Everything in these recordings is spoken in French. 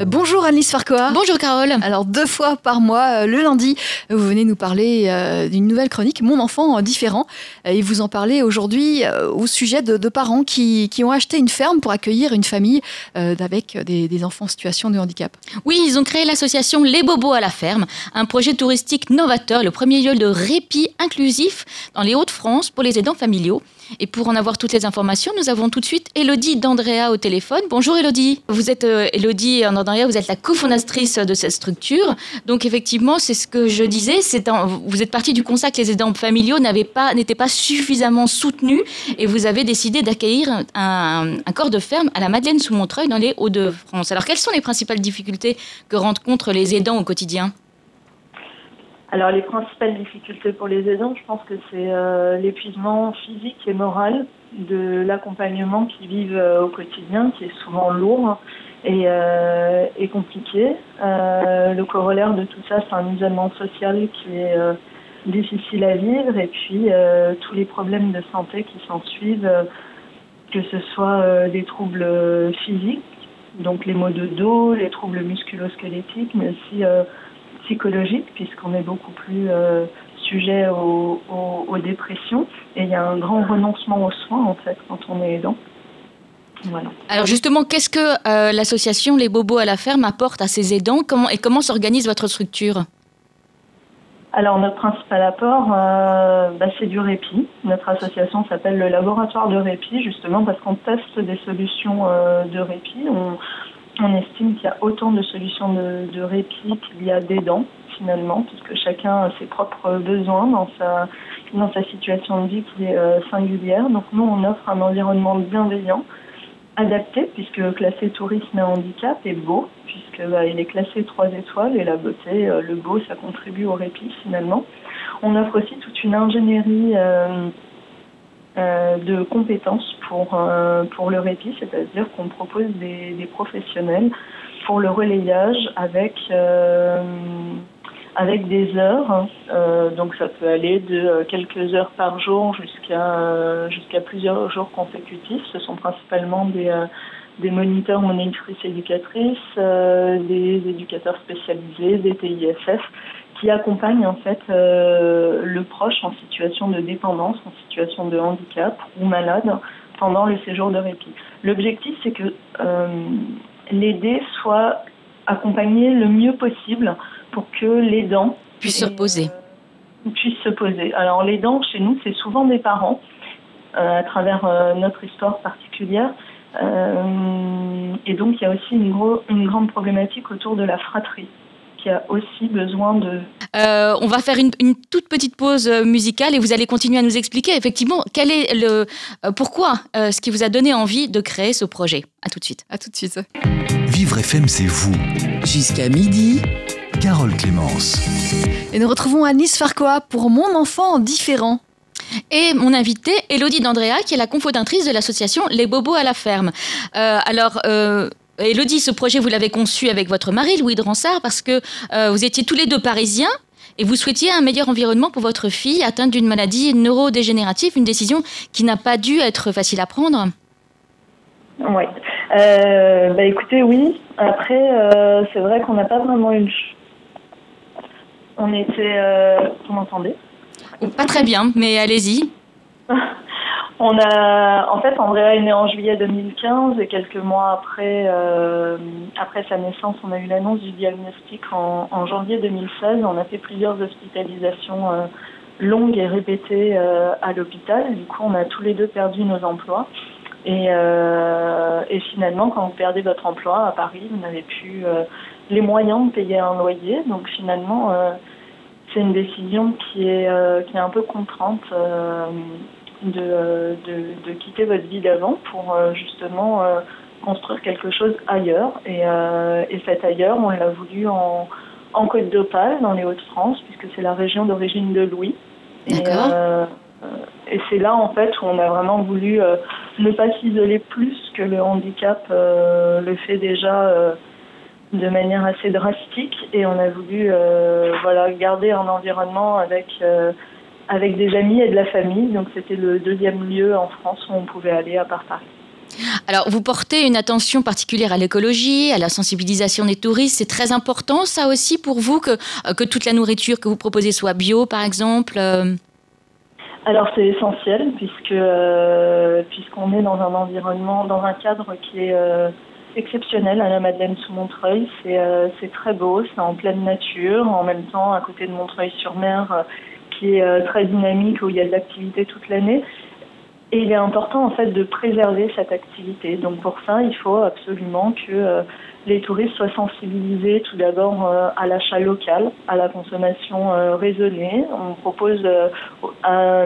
Bonjour Alice Farquhar. Bonjour Carole. Alors deux fois par mois, euh, le lundi, vous venez nous parler euh, d'une nouvelle chronique, Mon enfant différent. Et vous en parlez aujourd'hui euh, au sujet de, de parents qui, qui ont acheté une ferme pour accueillir une famille euh, avec des, des enfants en situation de handicap. Oui, ils ont créé l'association Les Bobos à la ferme, un projet touristique novateur, le premier lieu de répit inclusif dans les Hauts-de-France pour les aidants familiaux. Et pour en avoir toutes les informations, nous avons tout de suite Elodie d'Andrea au téléphone. Bonjour Elodie. Vous êtes euh, Elodie d'Andrea, vous êtes la cofondatrice de cette structure. Donc effectivement, c'est ce que je disais, c'est vous êtes parti du constat que les aidants familiaux n'avaient pas n'étaient pas suffisamment soutenus et vous avez décidé d'accueillir un, un corps de ferme à la Madeleine sous Montreuil dans les Hauts-de-France. Alors quelles sont les principales difficultés que rencontrent les aidants au quotidien? Alors les principales difficultés pour les aidants, je pense que c'est euh, l'épuisement physique et moral de l'accompagnement qu'ils vivent euh, au quotidien, qui est souvent lourd et, euh, et compliqué. Le corollaire de tout ça, c'est un isolement social qui est difficile à vivre et puis tous les problèmes de santé qui s'en suivent, euh, que ce soit des troubles physiques, donc les maux de dos, les troubles musculo-squelettiques, mais aussi psychologique puisqu'on est beaucoup plus euh, sujet aux, aux- aux dépressions et il y a un grand renoncement aux soins en fait quand on est aidant. Voilà. Alors justement, qu'est-ce que euh, l'association Les Bobos à la ferme apporte à ces aidants? Comment, et comment s'organise votre structure? Alors notre principal apport, euh, bah, c'est du répit. Notre association s'appelle le laboratoire de répit justement parce qu'on teste des solutions euh, de répit. On, on estime qu'il y a autant de solutions de, répit qu'il y a d'aidants finalement, puisque chacun a ses propres besoins dans sa, dans sa situation de vie qui est euh, singulière. Donc nous, on offre un environnement bienveillant, adapté, puisque classé tourisme et handicap est beau, puisque bah, il est classé 3 étoiles et la beauté, euh, le beau, ça contribue au répit finalement. On offre aussi toute une ingénierie euh, de compétences pour, euh, pour le répit, c'est-à-dire qu'on propose des, professionnels pour le relayage avec, euh, avec des heures. Euh, donc ça peut aller de euh, quelques heures par jour jusqu'à euh, plusieurs jours consécutifs. Ce sont principalement des, euh, des moniteurs, monitrices éducatrices, euh, des éducateurs spécialisés, des TIFF qui accompagnent en fait euh, le proche en situation de dépendance, en situation de handicap ou malade pendant le séjour de répit. L'objectif c'est que euh, l'aider soit accompagné le mieux possible pour que l'aidant Puisse se reposer. euh, puisse se poser. Alors l'aidant chez nous c'est souvent des parents à travers notre histoire particulière. Et donc il y a aussi une, gros, une grande problématique autour de la fratrie qui a aussi besoin de Euh, on va faire une, une toute petite pause euh, musicale et vous allez continuer à nous expliquer effectivement quel est le euh, pourquoi euh, ce qui vous a donné envie de créer ce projet. À tout de suite. À tout de suite. Vivre FM, c'est vous. Jusqu'à midi, Carole Clémence. Et nous retrouvons Alice Farquhar pour Mon enfant différent. Et mon invitée, Elodie d'Andrea, qui est la cofondatrice de l'association Les Bobos à la ferme. Euh, alors, euh, Elodie, ce projet, vous l'avez conçu avec votre mari, Louis de Ransard, parce que euh, vous étiez tous les deux parisiens et vous souhaitiez un meilleur environnement pour votre fille atteinte d'une maladie neurodégénérative, une décision qui n'a pas dû être facile à prendre. Oui. Euh, bah écoutez, oui. Après, euh, c'est vrai qu'on n'a pas vraiment eu On était. Euh... Vous m'entendez Pas très bien, mais allez-y. On a, en fait, Andrea est née en juillet 2015 et quelques mois après, euh, après sa naissance, on a eu l'annonce du diagnostic en, janvier 2016. On a fait plusieurs hospitalisations euh, longues et répétées euh, à l'hôpital. Du coup, on a tous les deux perdu nos emplois. Et, et finalement, quand vous perdez votre emploi à Paris, vous n'avez plus les moyens de payer un loyer. Donc finalement, c'est une décision qui est, qui est un peu contrainte. De, de, de quitter votre vie d'avant pour euh, justement euh, construire quelque chose ailleurs. Et, euh, et cet ailleurs, on l'a voulu en, en Côte d'Opale, dans les Hauts-de-France, puisque c'est la région d'origine de Louis. Et, euh, et c'est là, en fait, où on a vraiment voulu euh, ne pas s'isoler plus que le handicap euh, le fait déjà de manière assez drastique et on a voulu voilà, garder un environnement avec, avec des amis et de la famille. Donc c'était le deuxième lieu en France où on pouvait aller à part Paris. Alors, vous portez une attention particulière à l'écologie, à la sensibilisation des touristes. C'est très important, ça aussi, pour vous, que, que toute la nourriture que vous proposez soit bio, par exemple alors c'est essentiel puisque euh, puisqu'on est dans un environnement, dans un cadre qui est euh, exceptionnel à la Madeleine sous Montreuil. C'est euh, c'est très beau, c'est en pleine nature, en même temps à côté de Montreuil-sur-Mer est très dynamique où il y a de l'activité toute l'année. Et il est important en fait de préserver cette activité. Donc pour ça, il faut absolument que les touristes soient sensibilisés tout d'abord euh, à l'achat local, à la consommation euh, raisonnée. On propose euh,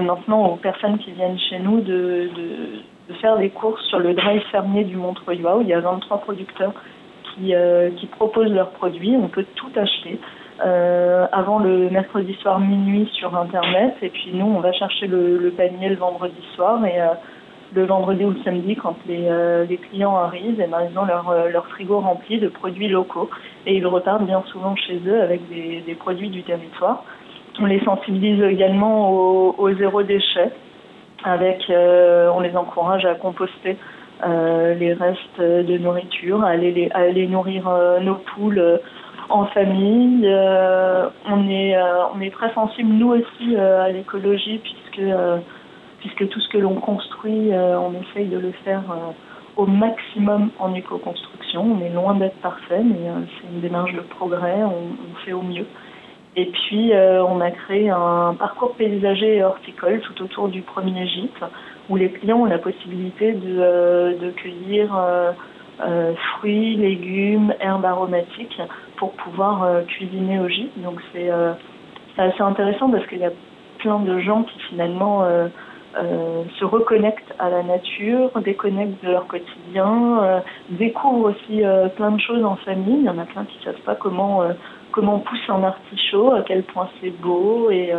maintenant aux personnes qui viennent chez nous de, de, faire des courses sur le drive fermier du Montreuil où il y a 23 producteurs qui, qui proposent leurs produits. On peut tout acheter. Avant le mercredi soir minuit sur internet et puis nous on va chercher le, panier le vendredi soir et le vendredi ou le samedi, quand les, euh, clients arrivent, et ben, ils ont leur, euh, leur frigo rempli de produits locaux et ils repartent bien souvent chez eux avec des, produits du territoire. On les sensibilise également au, zéro déchet. Avec, euh, on les encourage à composter euh, les restes de nourriture, à aller nourrir nos poules en famille. on est on est très sensible nous aussi à l'écologie puisque puisque tout ce que l'on construit, euh, on essaye de le faire euh, au maximum en éco-construction. On est loin d'être parfait, mais euh, c'est une démarche de progrès, on, fait au mieux. Et puis, on a créé un parcours paysager et horticole tout autour du premier gîte, où les clients ont la possibilité de, de cueillir fruits, légumes, herbes aromatiques pour pouvoir cuisiner au gîte. Donc, c'est assez intéressant parce qu'il y a plein de gens qui finalement euh, se reconnectent à la nature, déconnectent de leur quotidien, euh, découvrent aussi euh, plein de choses en famille. Il y en a plein qui ne savent pas comment, comment pousse un artichaut, à quel point c'est beau. Et,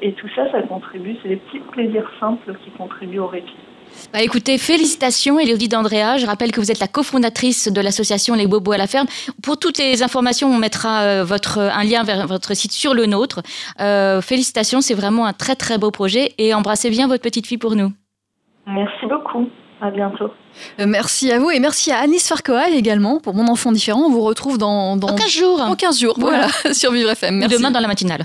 et tout ça, ça contribue. C'est des petits plaisirs simples qui contribuent au répit. Bah écoutez, félicitations Elodie d'Andrea. Je rappelle que vous êtes la cofondatrice de l'association Les Bobos à la ferme. Pour toutes les informations, on mettra euh, votre, un lien vers votre site sur le nôtre. Euh, félicitations, c'est vraiment un très très beau projet et embrassez bien votre petite fille pour nous. Merci beaucoup. À bientôt. Euh, merci à vous et merci à Anis Farcoa également pour Mon enfant différent. On vous retrouve dans, dans, 15 jours. Dans 15 jours, voilà, sur Vivre FM. Merci. Demain dans la matinale.